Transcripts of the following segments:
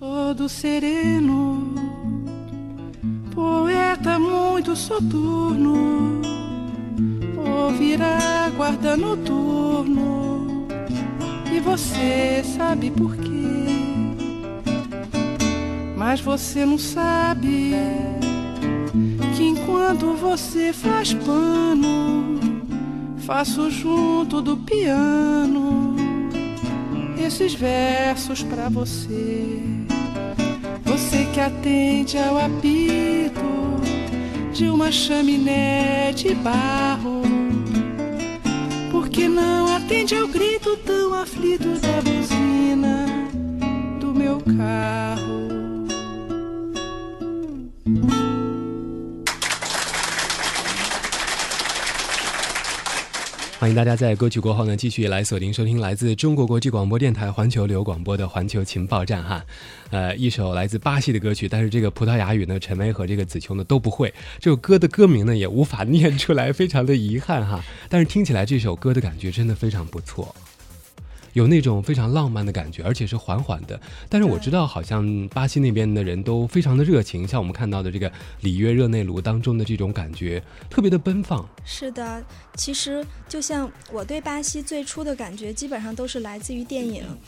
Sou do sereno, poeta muito soturno, ouvirá guarda noturno, e você sabe por quê. Mas você não sabe que enquanto você faz pano, faço junto do piano esses versos pra você. Você que atende ao apito de uma chaminé de barro. Porque não atende ao grito tão aflito da buzina do meu carro. 迎大家在歌曲过后呢，继续来锁定收听来自中国国际广播电台环球旅游广播的环球情报站哈。呃，一首来自巴西的歌曲，但是这个葡萄牙语呢，陈薇和这个子琼呢都不会，这首歌的歌名呢也无法念出来，非常的遗憾哈。但是听起来这首歌的感觉真的非常不错。有那种非常浪漫的感觉，而且是缓缓的。但是我知道，好像巴西那边的人都非常的热情，像我们看到的这个里约热内卢当中的这种感觉，特别的奔放。是的，其实就像我对巴西最初的感觉，基本上都是来自于电影，嗯。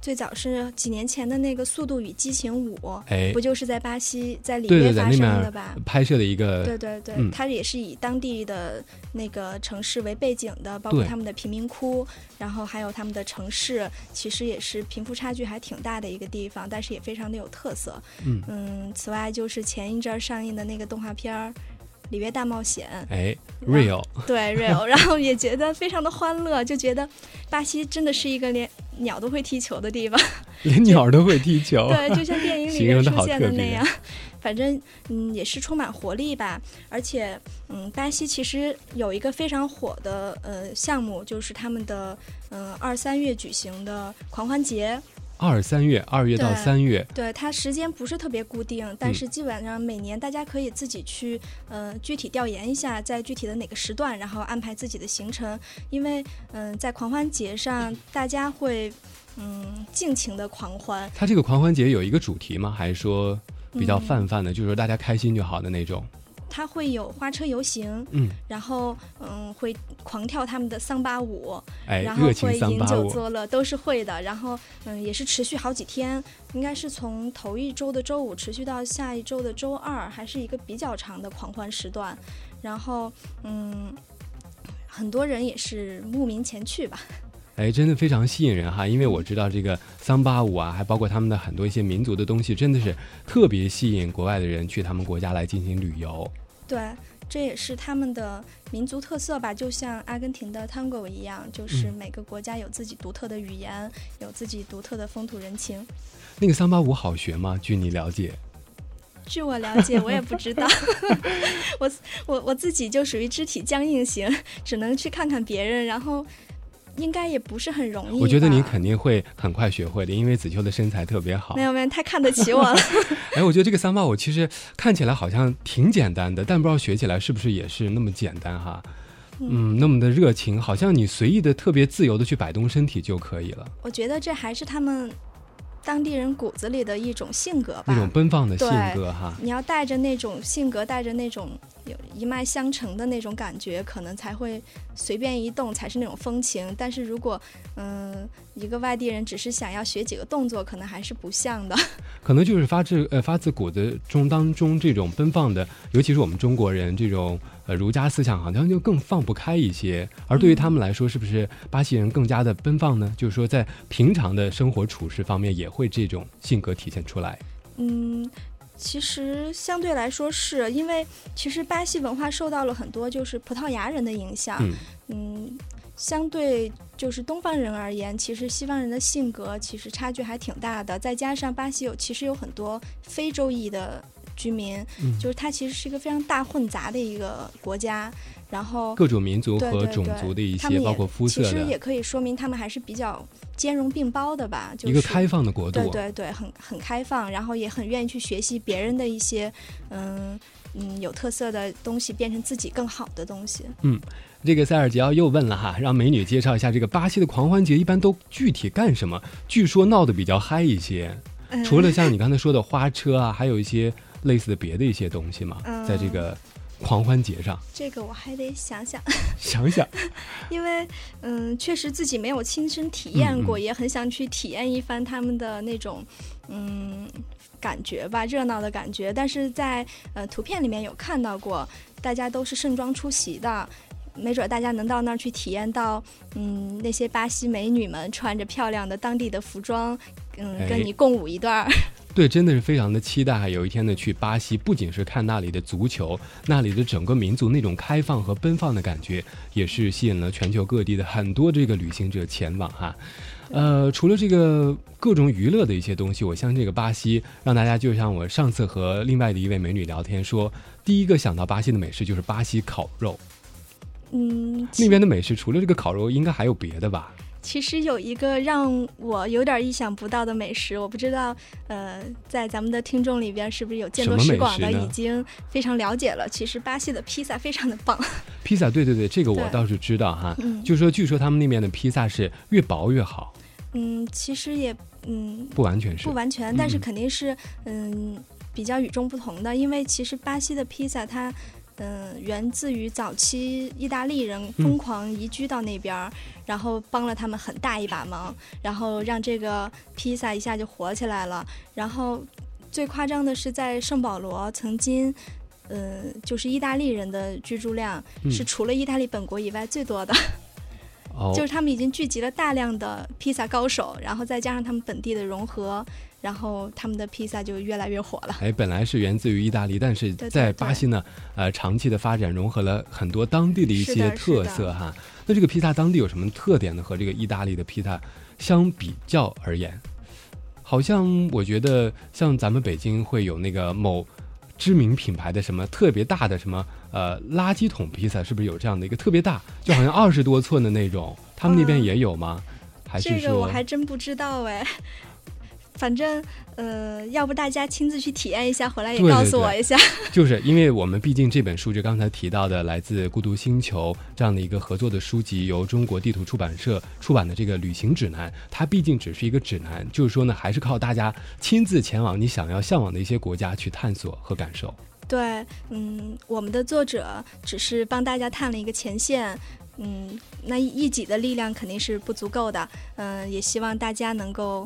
最早是几年前的那个《速度与激情五》，哎，不就是在巴西，在里约发生的吧？拍摄的一个，对对对，它也是以当地的那个城市为背景的，包括他们的贫民窟，然后还有他们的城市，其实也是贫富差距还挺大的一个地方，但是也非常的有特色。嗯嗯，此外就是前一阵上映的那个动画片儿。里约大冒险，哎，real，对 real，然后也觉得非常的欢乐，就觉得巴西真的是一个连鸟都会踢球的地方，连鸟都会踢球，对，就像电影里面 出现的那样，反正嗯也是充满活力吧，而且嗯巴西其实有一个非常火的呃项目，就是他们的嗯二三月举行的狂欢节。二三月，二月到三月，对它时间不是特别固定，但是基本上每年大家可以自己去，呃，具体调研一下，在具体的哪个时段，然后安排自己的行程。因为，嗯，在狂欢节上，大家会，嗯，尽情的狂欢。它这个狂欢节有一个主题吗？还是说比较泛泛的，就是说大家开心就好的那种？它会有花车游行，嗯，然后嗯会狂跳他们的桑巴舞，哎，然后会饮酒作乐，都是会的。然后嗯也是持续好几天，应该是从头一周的周五持续到下一周的周二，还是一个比较长的狂欢时段。然后嗯很多人也是慕名前去吧。哎，真的非常吸引人哈，因为我知道这个桑巴舞啊，还包括他们的很多一些民族的东西，真的是特别吸引国外的人去他们国家来进行旅游。对，这也是他们的民族特色吧，就像阿根廷的 Tango 一样，就是每个国家有自己独特的语言，有自己独特的风土人情。那个桑巴舞好学吗？据你了解？据我了解，我也不知道。我我我自己就属于肢体僵硬型，只能去看看别人，然后。应该也不是很容易。我觉得你肯定会很快学会的，因为子秋的身材特别好。没有没有，太看得起我了。哎，我觉得这个桑巴舞其实看起来好像挺简单的，但不知道学起来是不是也是那么简单哈？嗯，那么的热情，好像你随意的、特别自由的去摆动身体就可以了。我觉得这还是他们。当地人骨子里的一种性格吧，那种奔放的性格哈。你要带着那种性格，带着那种有一脉相承的那种感觉，可能才会随便一动才是那种风情。但是如果嗯，一个外地人只是想要学几个动作，可能还是不像的。可能就是发自呃发自骨子中当中这种奔放的，尤其是我们中国人这种。呃，儒家思想好像就更放不开一些，而对于他们来说，是不是巴西人更加的奔放呢？就是说，在平常的生活处事方面，也会这种性格体现出来。嗯，其实相对来说，是因为其实巴西文化受到了很多就是葡萄牙人的影响。嗯，相对就是东方人而言，其实西方人的性格其实差距还挺大的。再加上巴西有其实有很多非洲裔的。居民，就是它其实是一个非常大混杂的一个国家，然后各种民族和种族的一些，包括肤色其实也可以说明他们还是比较兼容并包的吧，就一个开放的国度，对对对，很很开放，然后也很愿意去学习别人的一些嗯嗯有特色的东西，变成自己更好的东西。嗯，这个塞尔吉奥又问了哈，让美女介绍一下这个巴西的狂欢节一般都具体干什么？据说闹得比较嗨一些。除了像你刚才说的花车啊，还有一些类似的别的一些东西吗？在这个狂欢节上，这个我还得想想 想想，因为嗯，确实自己没有亲身体验过，也很想去体验一番他们的那种嗯感觉吧，热闹的感觉。但是在呃图片里面有看到过，大家都是盛装出席的。没准大家能到那儿去体验到，嗯，那些巴西美女们穿着漂亮的当地的服装，嗯，跟你共舞一段。对，真的是非常的期待有一天呢去巴西，不仅是看那里的足球，那里的整个民族那种开放和奔放的感觉，也是吸引了全球各地的很多这个旅行者前往哈。呃，除了这个各种娱乐的一些东西，我相信这个巴西让大家就像我上次和另外的一位美女聊天说，第一个想到巴西的美食就是巴西烤肉。嗯，那边的美食除了这个烤肉，应该还有别的吧？其实有一个让我有点意想不到的美食，我不知道，呃，在咱们的听众里边是不是有见多识广的，已经非常了解了。其实巴西的披萨非常的棒。披萨，对对对，这个我倒是知道哈。嗯，就说据说他们那边的披萨是越薄越好。嗯，其实也嗯不完全是不完全，但是肯定是嗯比较与众不同的，因为其实巴西的披萨它。嗯，源自于早期意大利人疯狂移居到那边，然后帮了他们很大一把忙，然后让这个披萨一下就火起来了。然后最夸张的是，在圣保罗曾经，嗯，就是意大利人的居住量是除了意大利本国以外最多的，就是他们已经聚集了大量的披萨高手，然后再加上他们本地的融合。然后他们的披萨就越来越火了。哎，本来是源自于意大利，但是在巴西呢，呃，长期的发展融合了很多当地的一些特色哈。那这个披萨当地有什么特点呢？和这个意大利的披萨相比较而言，好像我觉得像咱们北京会有那个某知名品牌的什么特别大的什么呃垃圾桶披萨，是不是有这样的一个特别大，就好像二十多寸的那种？他们那边也有吗？还是说？这个我还真不知道哎。反正，呃，要不大家亲自去体验一下，回来也告诉我一下。就是因为我们毕竟这本书，就刚才提到的来自孤独星球这样的一个合作的书籍，由中国地图出版社出版的这个旅行指南，它毕竟只是一个指南，就是说呢，还是靠大家亲自前往你想要向往的一些国家去探索和感受。对，嗯，我们的作者只是帮大家探了一个前线，嗯，那一己的力量肯定是不足够的，嗯，也希望大家能够。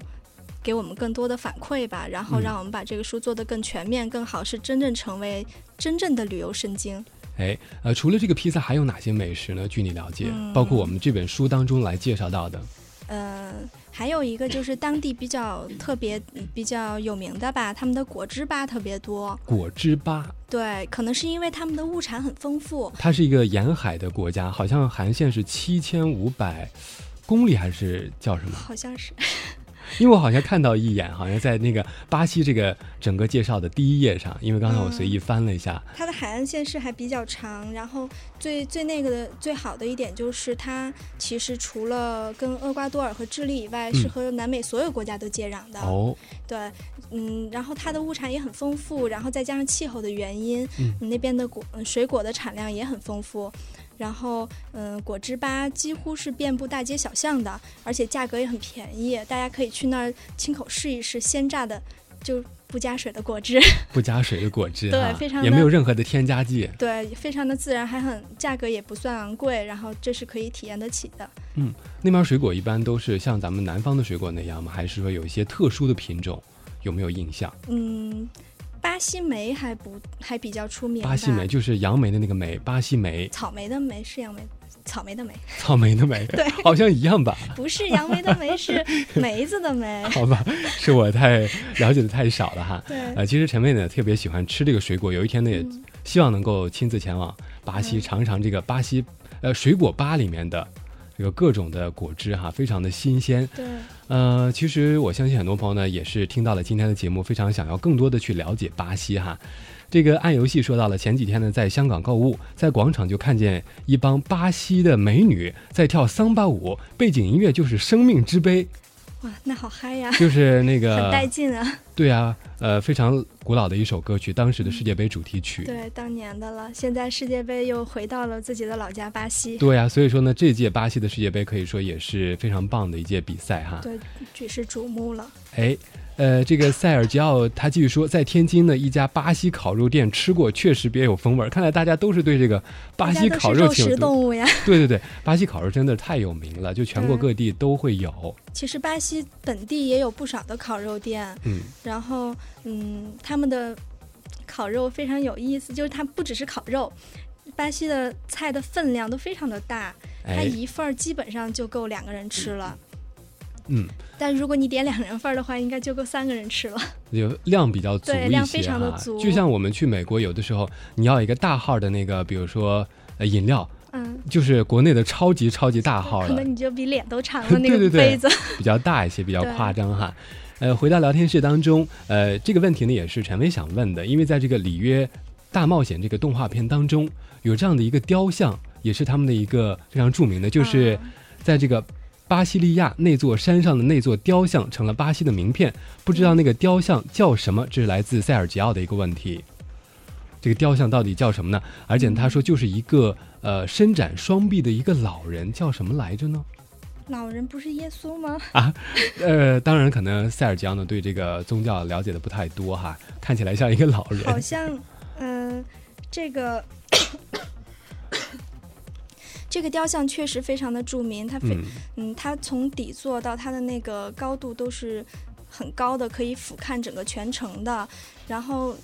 给我们更多的反馈吧，然后让我们把这个书做得更全面、更好，是真正成为真正的旅游圣经。哎，呃，除了这个披萨，还有哪些美食呢？据你了解，包括我们这本书当中来介绍到的。呃，还有一个就是当地比较特别、比较有名的吧，他们的果汁吧特别多。果汁吧？对，可能是因为他们的物产很丰富。它是一个沿海的国家，好像航线是七千五百公里，还是叫什么？好像是。因为我好像看到一眼，好像在那个巴西这个整个介绍的第一页上，因为刚才我随意翻了一下，它的海岸线是还比较长，然后最最那个的最好的一点就是它其实除了跟厄瓜多尔和智利以外，是和南美所有国家都接壤的。哦，对，嗯，然后它的物产也很丰富，然后再加上气候的原因，嗯，那边的果水果的产量也很丰富。然后，嗯，果汁吧几乎是遍布大街小巷的，而且价格也很便宜，大家可以去那儿亲口试一试鲜榨的，就不加水的果汁。不加水的果汁，对，非常也没有任何的添加剂。对，非常的自然，还很价格也不算昂贵，然后这是可以体验得起的。嗯，那边水果一般都是像咱们南方的水果那样吗？还是说有一些特殊的品种？有没有印象？嗯。巴西莓还不还比较出名。巴西莓就是杨梅的那个梅，巴西莓。草莓的莓是杨梅，草莓的莓。草莓的莓，对，好像一样吧？不是杨梅的梅，是梅子的梅。好吧，是我太了解的太少了哈。对。呃，其实陈妹呢特别喜欢吃这个水果，有一天呢也希望能够亲自前往巴西尝一尝这个巴西呃水果吧里面的。这个各种的果汁哈，非常的新鲜。对，呃，其实我相信很多朋友呢，也是听到了今天的节目，非常想要更多的去了解巴西哈。这个暗游戏说到了前几天呢，在香港购物，在广场就看见一帮巴西的美女在跳桑巴舞，背景音乐就是《生命之杯》。哇，那好嗨呀！就是那个 很带劲啊。对啊，呃，非常古老的一首歌曲，当时的世界杯主题曲。对，当年的了。现在世界杯又回到了自己的老家巴西。对呀，所以说呢，这届巴西的世界杯可以说也是非常棒的一届比赛哈。对，举世瞩目了。哎，呃，这个塞尔吉奥他继续说，在天津的一家巴西烤肉店吃过，确实别有风味。看来大家都是对这个巴西烤肉挺肉食动物呀。对对对，巴西烤肉真的太有名了，就全国各地都会有。其实巴西本地也有不少的烤肉店，嗯，然后嗯，他们的烤肉非常有意思，就是它不只是烤肉，巴西的菜的分量都非常的大，它哎，一份儿基本上就够两个人吃了。嗯，但如果你点两人份儿的话，应该就够三个人吃了。有量比较足一些对量非常的哈足。就像我们去美国，有的时候你要一个大号的那个，比如说呃饮料，嗯，就是国内的超级超级大号了可能，你就比脸都长了那个 对对对。杯子。比较大一些，比较夸张哈。呃，回到聊天室当中，呃，这个问题呢也是陈薇想问的，因为在这个里约大冒险这个动画片当中，有这样的一个雕像，也是他们的一个非常著名的，就是嗯。在这个巴西利亚那座山上的那座雕像成了巴西的名片，不知道那个雕像叫什么？这是来自塞尔吉奥的一个问题。这个雕像到底叫什么呢？而且他说就是一个呃伸展双臂的一个老人，叫什么来着呢？老人不是耶稣吗？啊呃，当然，可能塞尔吉奥呢对这个宗教了解的不太多哈，看起来像一个老人好。像，嗯、这个这个雕像确实非常的著名，它非嗯，嗯，它从底座到它的那个高度都是很高的，可以俯瞰整个全城的。然后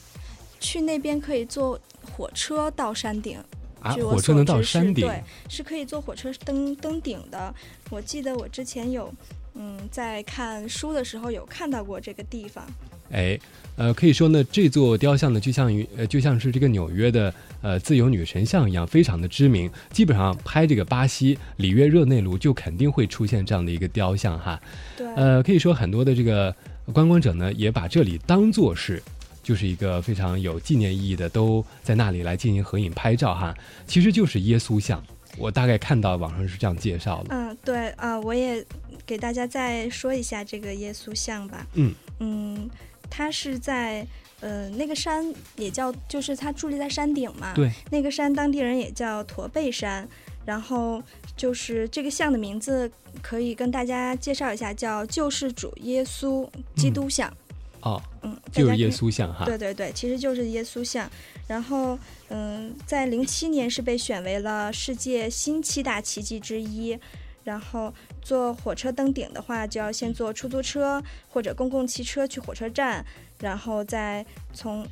去那边可以坐火车到山顶，啊，据我火车能所知是到山顶，对，是可以坐火车登登顶的。我记得我之前有，嗯，在看书的时候有看到过这个地方。哎，呃，可以说呢，这座雕像呢，就像于呃，就像是这个纽约的呃自由女神像一样，非常的知名。基本上拍这个巴西里约热内卢，就肯定会出现这样的一个雕像哈。对，呃，可以说很多的这个观光者呢，也把这里当做是。就是一个非常有纪念意义的，都在那里来进行合影拍照哈。其实就是耶稣像，我大概看到网上是这样介绍的。嗯，对啊、我也给大家再说一下这个耶稣像吧。嗯嗯，它是在呃那个山也叫，就是它伫立在山顶嘛。对，那个山当地人也叫驼背山。然后就是这个像的名字，可以跟大家介绍一下，叫救世主耶稣基督像。哦，嗯，大就是耶稣像哈。对对对，其实就是耶稣像。然后，嗯，在零七年是被选为了世界新七大奇迹之一。然后坐火车登顶的话，就要先坐出租车或者公共汽车去火车站，然后再从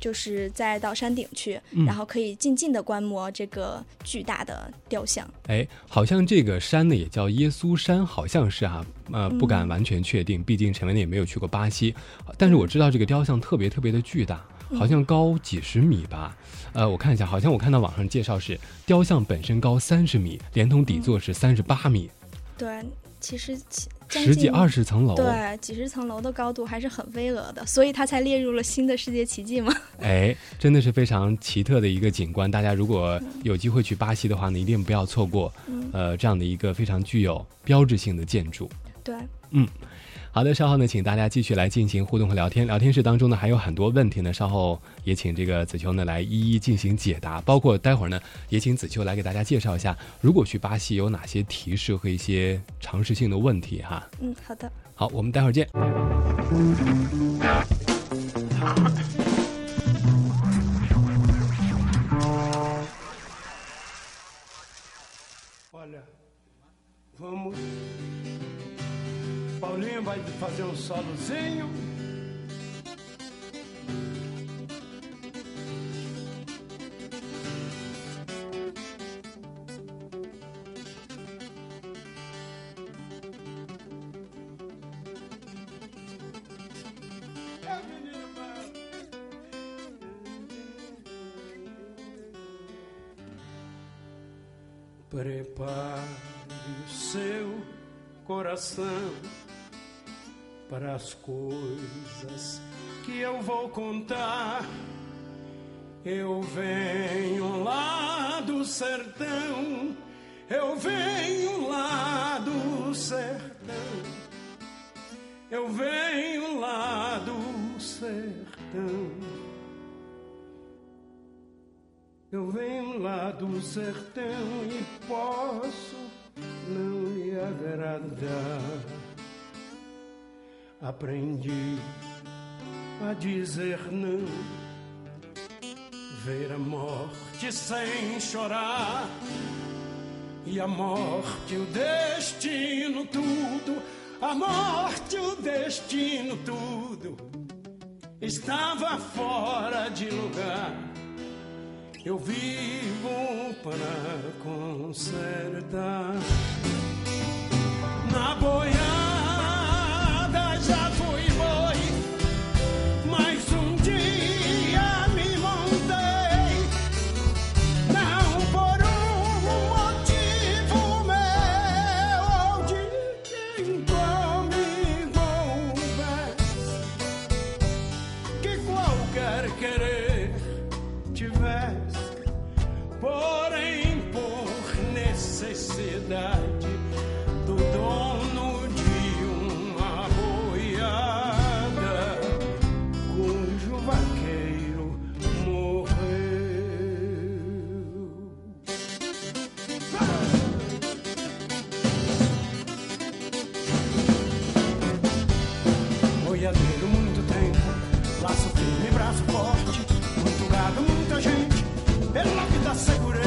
就是再到山顶去，嗯。然后可以静静的观摩这个巨大的雕像。哎，好像这个山呢也叫耶稣山，好像是啊，呃，不敢嗯。完全确定，毕竟陈文呢也没有去过巴西，但是我知道这个雕像特别特别的巨大，好像高几十米吧。呃，我看一下，好像我看到网上介绍是雕像本身高三十米，连同底座是三十八米，对，其实其十几二十层楼。对几十层楼的高度还是很巍峨的，所以它才列入了新的世界奇迹嘛。哎，真的是非常奇特的一个景观。大家如果有机会去巴西的话呢，一定不要错过，嗯，呃，这样的一个非常具有标志性的建筑。对。好的，稍后呢，请大家继续来进行互动和聊天。聊天室当中呢，还有很多问题呢，稍后也请这个子秋呢来一一进行解答。包括待会儿呢，也请子秋来给大家介绍一下，如果去巴西有哪些提示和一些常识性的问题哈。嗯，好的。好，我们待会儿见。cavaluzinho. É, Prepare o seu coração para as coisas que eu vou contar. Eu venho lá do sertão, eu venho lá do sertão, eu venho lá do sertão. Eu venho lá do sertão e posso não lhe agradar. Aprendi a dizer não, ver a morte sem chorar. E a morte, o destino, tudo, a morte, o destino, tudo, estava fora de lugar. Eu vivo para consertar na boiada. boiadeiro, muito tempo. Laço firme, braço forte, muito gado, muita gente. Eu na vida segurei,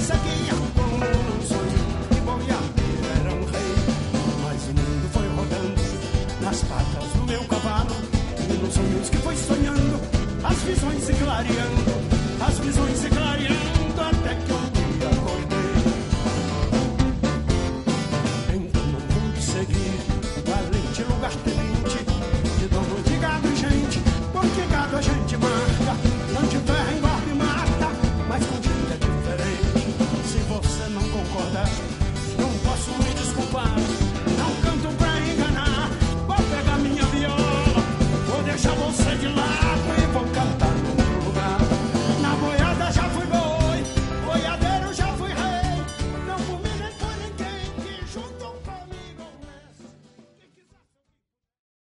seguia como um sonho. E boiadeiro era um rei. Mas o mundo foi rodando nas patas do meu cavalo. E nos sonhos que foi sonhando, as visões se clareando.